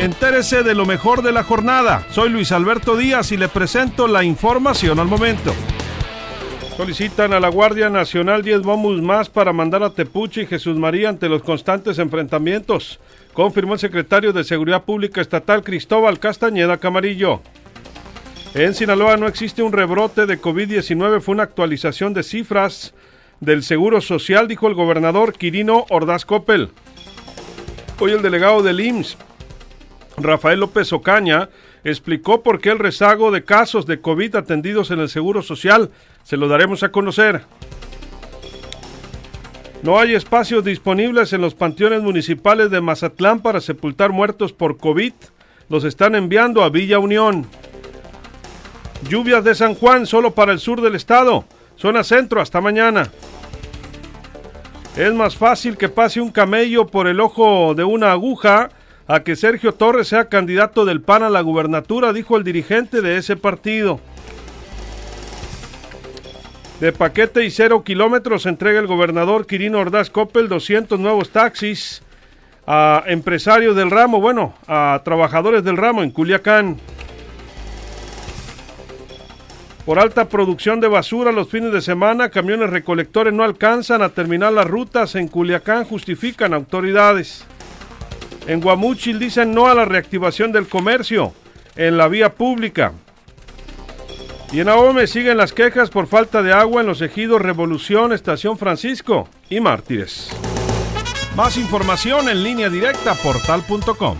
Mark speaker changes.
Speaker 1: Entérese de lo mejor de la jornada. Soy Luis Alberto Díaz y le presento la información al momento. Solicitan a la Guardia Nacional 10 bombos más para mandar a Tepuche y Jesús María ante los constantes enfrentamientos, confirmó el secretario de Seguridad Pública Estatal Cristóbal Castañeda Camarillo. En Sinaloa no existe un rebrote de COVID-19, fue una actualización de cifras del Seguro Social, dijo el gobernador Quirino Ordaz Coppel. Hoy el delegado del IMSS, Rafael López Ocaña, explicó por qué el rezago de casos de COVID atendidos en el Seguro Social. Se lo daremos a conocer. No hay espacios disponibles en los panteones municipales de Mazatlán para sepultar muertos por COVID. Los están enviando a Villa Unión. Lluvias de San Juan solo para el sur del estado. Zona centro hasta mañana. Es más fácil que pase un camello por el ojo de una aguja a que Sergio Torres sea candidato del PAN a la gubernatura, dijo el dirigente de ese partido. De paquete y cero kilómetros entrega el gobernador Quirino Ordaz Coppel 200 nuevos taxis a empresarios del ramo, bueno, a trabajadores del ramo en Culiacán. Por alta producción de basura los fines de semana, camiones recolectores no alcanzan a terminar las rutas en Culiacán, justifican autoridades. En Guamúchil dicen no a la reactivación del comercio en la vía pública. Y en Ahome siguen las quejas por falta de agua en los ejidos Revolución, Estación Francisco y Mártires. Más información en línea directa portal.com.